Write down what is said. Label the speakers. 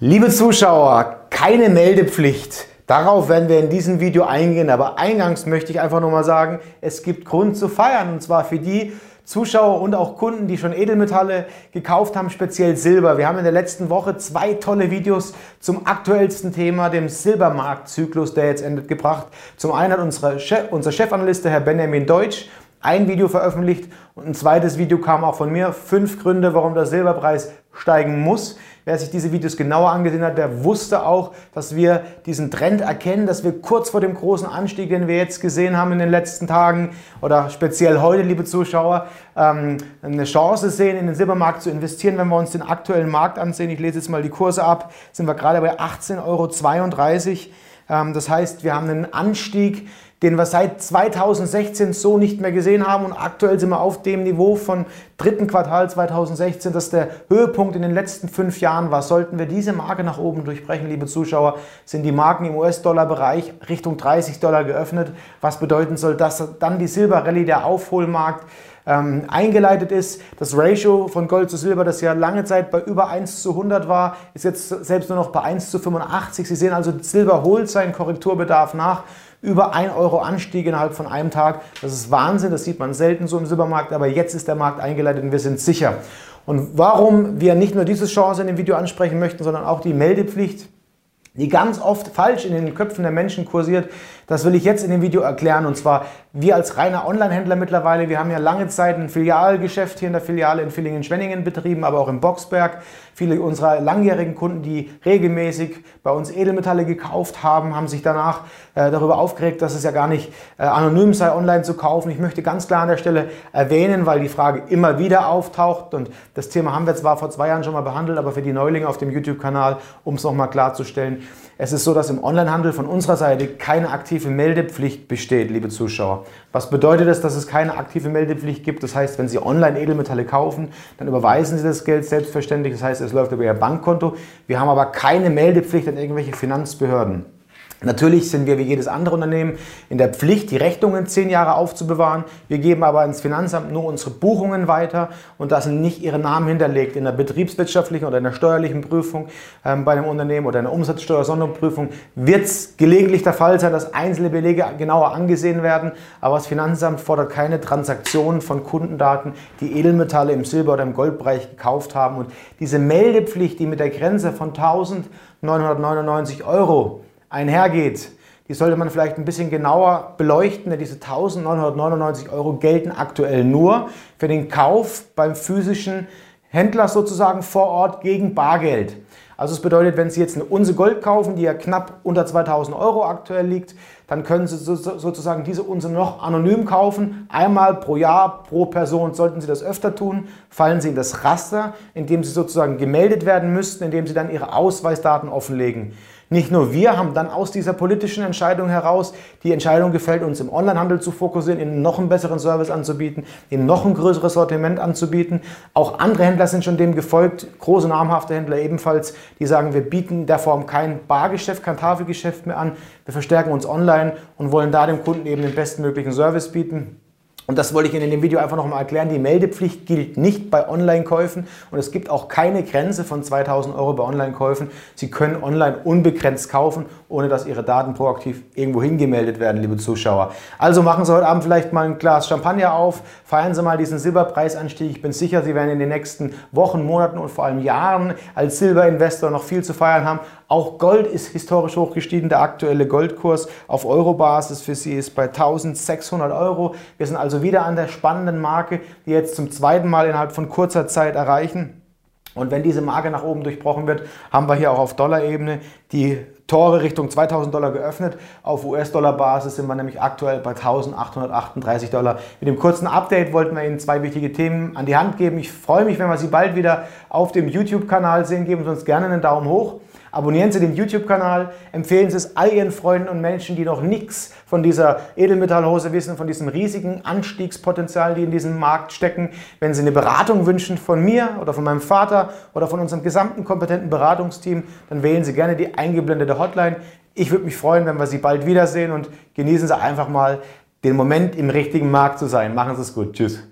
Speaker 1: Liebe Zuschauer, keine Meldepflicht. Darauf werden wir in diesem Video eingehen, aber eingangs möchte ich einfach nur mal sagen, es gibt Grund zu feiern und zwar für die Zuschauer und auch Kunden, die schon Edelmetalle gekauft haben, speziell Silber. Wir haben in der letzten Woche zwei tolle Videos zum aktuellsten Thema, dem Silbermarktzyklus, der jetzt endet, gebracht. Zum einen hat unsere Chef, unser Chefanalyst, Herr Benjamin Deutsch, ein Video veröffentlicht und ein zweites Video kam auch von mir. Fünf Gründe, warum der Silberpreis steigen muss. Wer sich diese Videos genauer angesehen hat, der wusste auch, dass wir diesen Trend erkennen, dass wir kurz vor dem großen Anstieg, den wir jetzt gesehen haben in den letzten Tagen oder speziell heute, liebe Zuschauer, ähm, eine Chance sehen, in den Silbermarkt zu investieren. Wenn wir uns den aktuellen Markt ansehen, ich lese jetzt mal die Kurse ab, sind wir gerade bei 18,32 Euro. Ähm, das heißt, wir haben einen Anstieg den wir seit 2016 so nicht mehr gesehen haben. Und aktuell sind wir auf dem Niveau von dritten Quartal 2016, das der Höhepunkt in den letzten fünf Jahren war. Sollten wir diese Marke nach oben durchbrechen, liebe Zuschauer, sind die Marken im US-Dollar-Bereich Richtung 30 Dollar geöffnet, was bedeuten soll, dass dann die Silber-Rallye, der Aufholmarkt, ähm, eingeleitet ist. Das Ratio von Gold zu Silber, das ja lange Zeit bei über 1 zu 100 war, ist jetzt selbst nur noch bei 1 zu 85. Sie sehen also, Silber holt seinen Korrekturbedarf nach über 1 Euro Anstieg innerhalb von einem Tag. Das ist Wahnsinn, das sieht man selten so im Silbermarkt, aber jetzt ist der Markt eingeleitet und wir sind sicher. Und warum wir nicht nur diese Chance in dem Video ansprechen möchten, sondern auch die Meldepflicht, die ganz oft falsch in den Köpfen der Menschen kursiert, das will ich jetzt in dem Video erklären. Und zwar, wir als reiner Online-Händler mittlerweile, wir haben ja lange Zeit ein Filialgeschäft hier in der Filiale in Villingen-Schwenningen betrieben, aber auch in Boxberg. Viele unserer langjährigen Kunden, die regelmäßig bei uns Edelmetalle gekauft haben, haben sich danach äh, darüber aufgeregt, dass es ja gar nicht äh, anonym sei, online zu kaufen. Ich möchte ganz klar an der Stelle erwähnen, weil die Frage immer wieder auftaucht und das Thema haben wir zwar vor zwei Jahren schon mal behandelt, aber für die Neulinge auf dem YouTube-Kanal, um es nochmal klarzustellen, es ist so, dass im Onlinehandel von unserer Seite keine aktive Meldepflicht besteht, liebe Zuschauer. Was bedeutet das, dass es keine aktive Meldepflicht gibt? Das heißt, wenn Sie online Edelmetalle kaufen, dann überweisen Sie das Geld selbstverständlich. Das heißt, es läuft über Ihr Bankkonto. Wir haben aber keine Meldepflicht an irgendwelche Finanzbehörden. Natürlich sind wir wie jedes andere Unternehmen in der Pflicht, die Rechnungen zehn Jahre aufzubewahren. Wir geben aber ins Finanzamt nur unsere Buchungen weiter und da nicht ihre Namen hinterlegt. In der betriebswirtschaftlichen oder in der steuerlichen Prüfung ähm, bei einem Unternehmen oder in der Umsatzsteuersonderprüfung wird es gelegentlich der Fall sein, dass einzelne Belege genauer angesehen werden. Aber das Finanzamt fordert keine Transaktionen von Kundendaten, die Edelmetalle im Silber- oder im Goldbereich gekauft haben. Und diese Meldepflicht, die mit der Grenze von 1999 Euro einhergeht, die sollte man vielleicht ein bisschen genauer beleuchten, denn diese 1999 Euro gelten aktuell nur für den Kauf beim physischen Händler sozusagen vor Ort gegen Bargeld. Also es bedeutet, wenn Sie jetzt eine Unse Gold kaufen, die ja knapp unter 2000 Euro aktuell liegt, dann können Sie sozusagen diese Unse noch anonym kaufen. Einmal pro Jahr, pro Person. Sollten Sie das öfter tun, fallen Sie in das Raster, in dem Sie sozusagen gemeldet werden müssten, indem Sie dann Ihre Ausweisdaten offenlegen. Nicht nur wir haben dann aus dieser politischen Entscheidung heraus die Entscheidung gefällt, uns im Onlinehandel zu fokussieren, ihnen noch einen besseren Service anzubieten, ihnen noch ein größeres Sortiment anzubieten. Auch andere Händler sind schon dem gefolgt, große namhafte Händler ebenfalls, die sagen, wir bieten der Form kein Bargeschäft, kein Tafelgeschäft mehr an. Wir verstärken uns online und wollen da dem Kunden eben den bestmöglichen Service bieten. Und das wollte ich Ihnen in dem Video einfach nochmal erklären. Die Meldepflicht gilt nicht bei Online-Käufen und es gibt auch keine Grenze von 2000 Euro bei Online-Käufen. Sie können online unbegrenzt kaufen, ohne dass Ihre Daten proaktiv irgendwo hingemeldet werden, liebe Zuschauer. Also machen Sie heute Abend vielleicht mal ein Glas Champagner auf, feiern Sie mal diesen Silberpreisanstieg. Ich bin sicher, Sie werden in den nächsten Wochen, Monaten und vor allem Jahren als Silberinvestor noch viel zu feiern haben. Auch Gold ist historisch hochgestiegen. Der aktuelle Goldkurs auf Eurobasis für Sie ist bei 1600 Euro. Wir sind also wieder an der spannenden Marke, die jetzt zum zweiten Mal innerhalb von kurzer Zeit erreichen. Und wenn diese Marke nach oben durchbrochen wird, haben wir hier auch auf Dollar-Ebene die Tore Richtung 2000 Dollar geöffnet. Auf US-Dollar-Basis sind wir nämlich aktuell bei 1838 Dollar. Mit dem kurzen Update wollten wir Ihnen zwei wichtige Themen an die Hand geben. Ich freue mich, wenn wir Sie bald wieder auf dem YouTube-Kanal sehen. Geben Sie uns gerne einen Daumen hoch. Abonnieren Sie den YouTube-Kanal, empfehlen Sie es all Ihren Freunden und Menschen, die noch nichts von dieser Edelmetallhose wissen, von diesem riesigen Anstiegspotenzial, die in diesem Markt stecken. Wenn Sie eine Beratung wünschen von mir oder von meinem Vater oder von unserem gesamten kompetenten Beratungsteam, dann wählen Sie gerne die eingeblendete Hotline. Ich würde mich freuen, wenn wir Sie bald wiedersehen und genießen Sie einfach mal den Moment im richtigen Markt zu sein. Machen Sie es gut. Tschüss.